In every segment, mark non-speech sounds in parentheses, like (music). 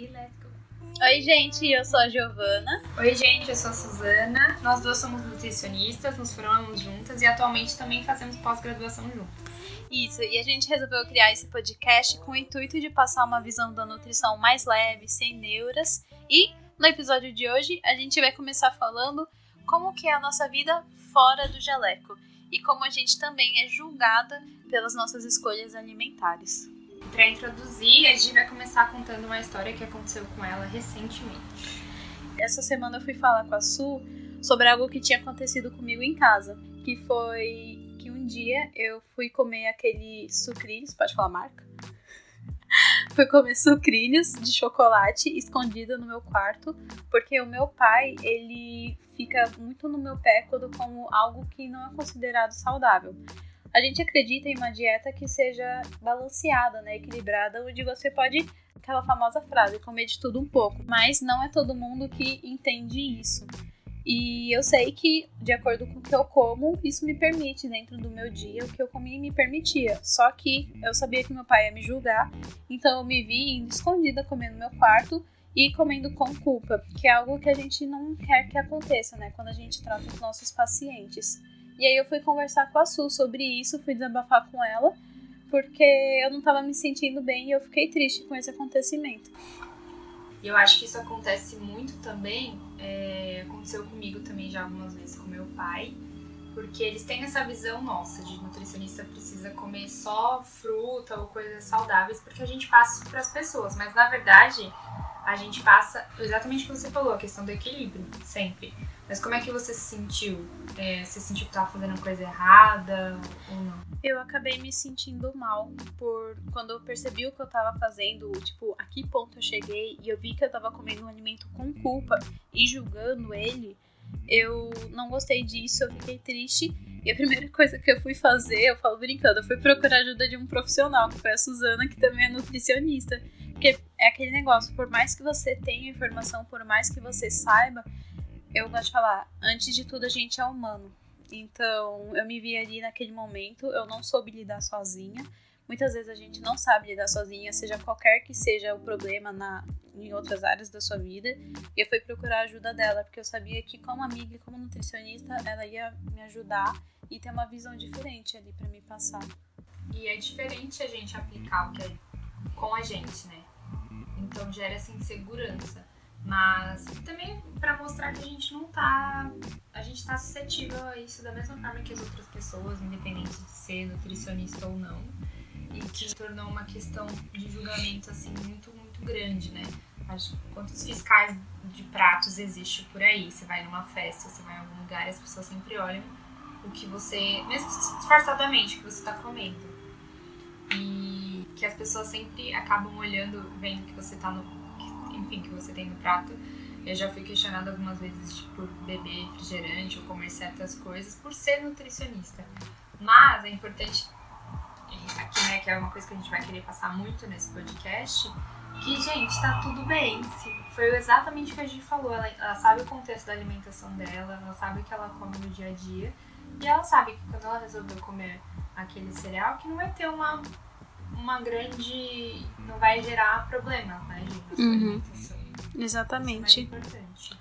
e let's go. Oi, gente, eu sou a Giovana. Oi, gente, eu sou a Suzana. Nós duas somos nutricionistas, nos formamos juntas e atualmente também fazemos pós-graduação juntas. Isso, e a gente resolveu criar esse podcast com o intuito de passar uma visão da nutrição mais leve, sem neuras. E no episódio de hoje a gente vai começar falando como que é a nossa vida fora do jaleco e como a gente também é julgada pelas nossas escolhas alimentares. Para introduzir, a gente vai começar contando uma história que aconteceu com ela recentemente. Essa semana eu fui falar com a Su sobre algo que tinha acontecido comigo em casa, que foi que um dia eu fui comer aquele sucrilhos, pode falar marca? (laughs) fui comer sucrilhos de chocolate escondido no meu quarto, porque o meu pai, ele fica muito no meu pé quando como algo que não é considerado saudável. A gente acredita em uma dieta que seja balanceada, né, equilibrada, onde você pode aquela famosa frase, comer de tudo um pouco, mas não é todo mundo que entende isso. E eu sei que, de acordo com o que eu como, isso me permite dentro do meu dia, o que eu comi me permitia. Só que eu sabia que meu pai ia me julgar, então eu me vi indo escondida comendo no meu quarto e comendo com culpa, que é algo que a gente não quer que aconteça, né, quando a gente trata os nossos pacientes. E aí eu fui conversar com a Su sobre isso, fui desabafar com ela, porque eu não estava me sentindo bem e eu fiquei triste com esse acontecimento. E eu acho que isso acontece muito também, é, aconteceu comigo também já algumas vezes com meu pai, porque eles têm essa visão nossa de nutricionista precisa comer só fruta ou coisas saudáveis, porque a gente passa para as pessoas, mas na verdade a gente passa exatamente o que você falou, a questão do equilíbrio, sempre. Mas como é que você se sentiu? É, você sentiu que estava fazendo coisa errada ou não? Eu acabei me sentindo mal por quando eu percebi o que eu estava fazendo, tipo, a que ponto eu cheguei e eu vi que eu estava comendo um alimento com culpa e julgando ele. Eu não gostei disso, eu fiquei triste. E a primeira (laughs) coisa que eu fui fazer, eu falo brincando, eu fui procurar ajuda de um profissional, que foi a Suzana, que também é nutricionista. Porque é aquele negócio, por mais que você tenha informação, por mais que você saiba, eu gosto de falar, antes de tudo a gente é humano. Então, eu me vi ali naquele momento, eu não soube lidar sozinha. Muitas vezes a gente não sabe lidar sozinha, seja qualquer que seja o problema na, em outras áreas da sua vida. E eu fui procurar a ajuda dela, porque eu sabia que, como amiga e como nutricionista, ela ia me ajudar e ter uma visão diferente ali para me passar. E é diferente a gente aplicar o que é com a gente, né? Então gera essa insegurança. Mas também para mostrar que a gente não tá. A gente tá suscetível a isso da mesma forma que as outras pessoas, independente de ser nutricionista ou não. E que se tornou uma questão de julgamento assim muito, muito grande, né? Quantos fiscais de pratos existe por aí? Você vai numa festa, você vai em algum lugar as pessoas sempre olham o que você, mesmo disfarçadamente, o que você tá comendo. E que as pessoas sempre acabam olhando, vendo que você tá no enfim, que você tem no prato. Eu já fui questionada algumas vezes por beber refrigerante ou comer certas coisas por ser nutricionista. Mas é importante, aqui, né, que é uma coisa que a gente vai querer passar muito nesse podcast, que, gente, tá tudo bem. Foi exatamente o que a gente falou. Ela, ela sabe o contexto da alimentação dela, ela sabe o que ela come no dia a dia. E ela sabe que quando ela resolveu comer aquele cereal, que não vai ter uma uma grande. não vai gerar problemas, né, gente? Uhum. Exatamente. Isso é importante.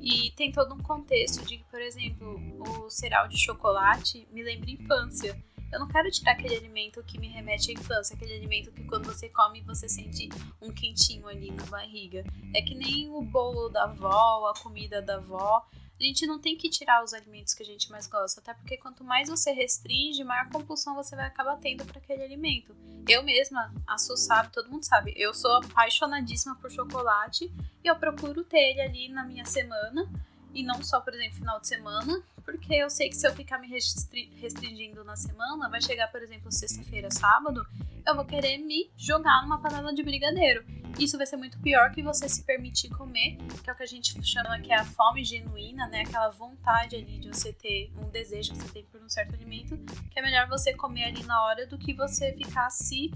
E tem todo um contexto de que, por exemplo, o cereal de chocolate me lembra infância. Eu não quero tirar aquele alimento que me remete à infância, aquele alimento que quando você come você sente um quentinho ali na barriga. É que nem o bolo da avó, a comida da avó a gente não tem que tirar os alimentos que a gente mais gosta, até porque quanto mais você restringe, maior compulsão você vai acabar tendo para aquele alimento. Eu mesma, a Su sabe, todo mundo sabe, eu sou apaixonadíssima por chocolate e eu procuro ter ele ali na minha semana e não só, por exemplo, final de semana, porque eu sei que se eu ficar me restringindo na semana, vai chegar, por exemplo, sexta-feira, sábado, eu vou querer me jogar numa panela de brigadeiro. Isso vai ser muito pior que você se permitir comer, que é o que a gente chama que é a fome genuína, né? Aquela vontade ali de você ter um desejo que você tem por um certo alimento, que é melhor você comer ali na hora do que você ficar se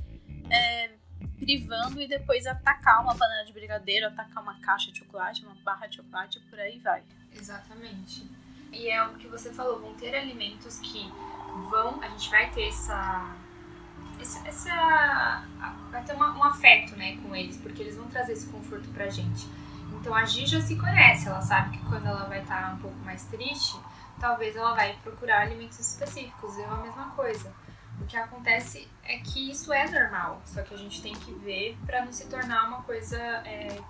é, privando e depois atacar uma panela de brigadeiro, atacar uma caixa de chocolate, uma barra de chocolate, por aí vai. Exatamente. E é o que você falou, vão ter alimentos que vão, a gente vai ter essa essa, essa vai ter uma, um afeto, né, com eles, porque eles vão trazer esse conforto pra gente. Então a Gi já se conhece, ela sabe que quando ela vai estar um pouco mais triste, talvez ela vai procurar alimentos específicos. Eu a mesma coisa. O que acontece é que isso é normal, só que a gente tem que ver para não se tornar uma coisa é,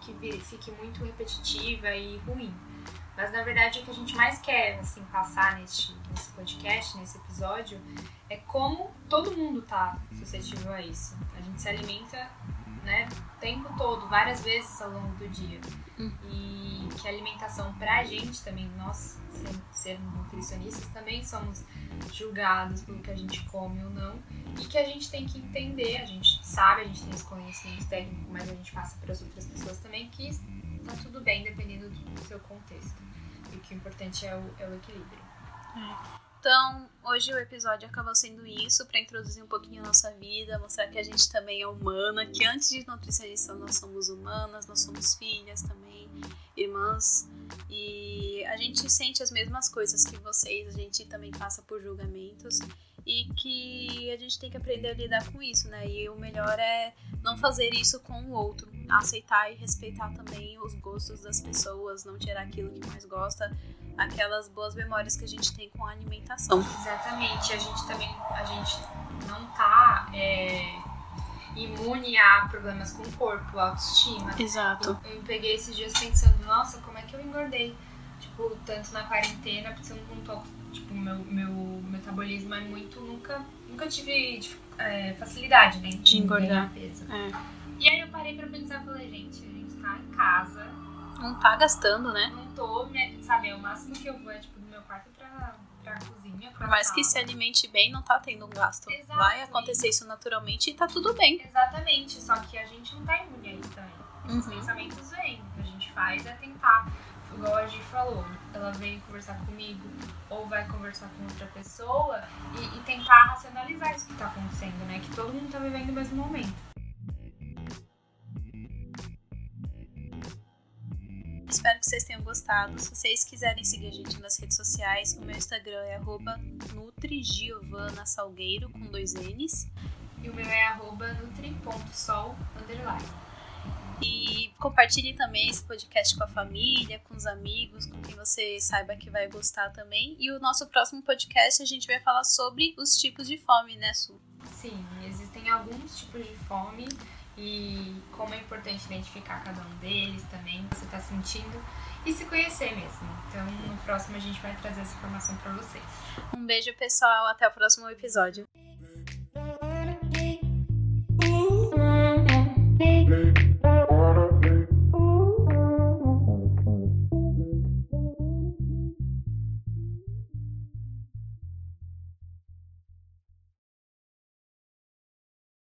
que fique muito repetitiva e ruim. Mas na verdade o que a gente mais quer assim passar nesse, nesse podcast, nesse episódio, é como todo mundo tá suscetível a isso. A gente se alimenta né, o tempo todo, várias vezes ao longo do dia. Hum. E que a alimentação pra gente também, nós, ser nutricionistas, também somos julgados pelo que a gente come ou não. E que a gente tem que entender, a gente sabe, a gente tem esse conhecimento técnico, mas a gente passa para as outras pessoas também que tá tudo bem dependendo do seu contexto. E que o importante é o, é o equilíbrio. É. Então, hoje o episódio acabou sendo isso, para introduzir um pouquinho a nossa vida, mostrar que a gente também é humana, que antes de nutricionista nós somos humanas, nós somos filhas também, irmãs, e a gente sente as mesmas coisas que vocês, a gente também passa por julgamentos e que a gente tem que aprender a lidar com isso, né? E o melhor é não fazer isso com o outro, aceitar e respeitar também os gostos das pessoas, não tirar aquilo que mais gosta aquelas boas memórias que a gente tem com a alimentação. Exatamente, a gente também a gente não tá é, imune a problemas com o corpo, autoestima. Exato. Eu, eu peguei esses dias pensando, nossa, como é que eu engordei? Tipo, tanto na quarentena, porque eu não tô, tipo, meu, meu metabolismo é muito, nunca, nunca tive é, facilidade, né, de engordar peso. É. E aí eu parei pra pensar e falei, gente, a gente tá em casa, não tá gastando, né? Não tô, sabe, é o máximo que eu vou é tipo do meu quarto pra, pra cozinha. Pra Por mais que se alimente bem, não tá tendo um gasto. Exato. Vai acontecer isso naturalmente e tá tudo bem. Exatamente, só que a gente não tá imune a isso também. Os uhum. pensamentos vêm. O que a gente faz é tentar, igual a gente falou, ela vem conversar comigo ou vai conversar com outra pessoa e, e tentar racionalizar isso que tá acontecendo, né? Que todo mundo tá vivendo o mesmo momento. Espero que vocês tenham gostado. Se vocês quiserem seguir a gente nas redes sociais, o meu Instagram é nutrigiovanasalgueiro com dois N's. E o meu é nutri.sol E compartilhe também esse podcast com a família, com os amigos, com quem você saiba que vai gostar também. E o nosso próximo podcast a gente vai falar sobre os tipos de fome, né, Su? Sim, existem alguns tipos de fome e como é importante identificar cada um deles também, você está sentindo e se conhecer mesmo. Então, no próximo a gente vai trazer essa informação para vocês. Um beijo, pessoal, até o próximo episódio.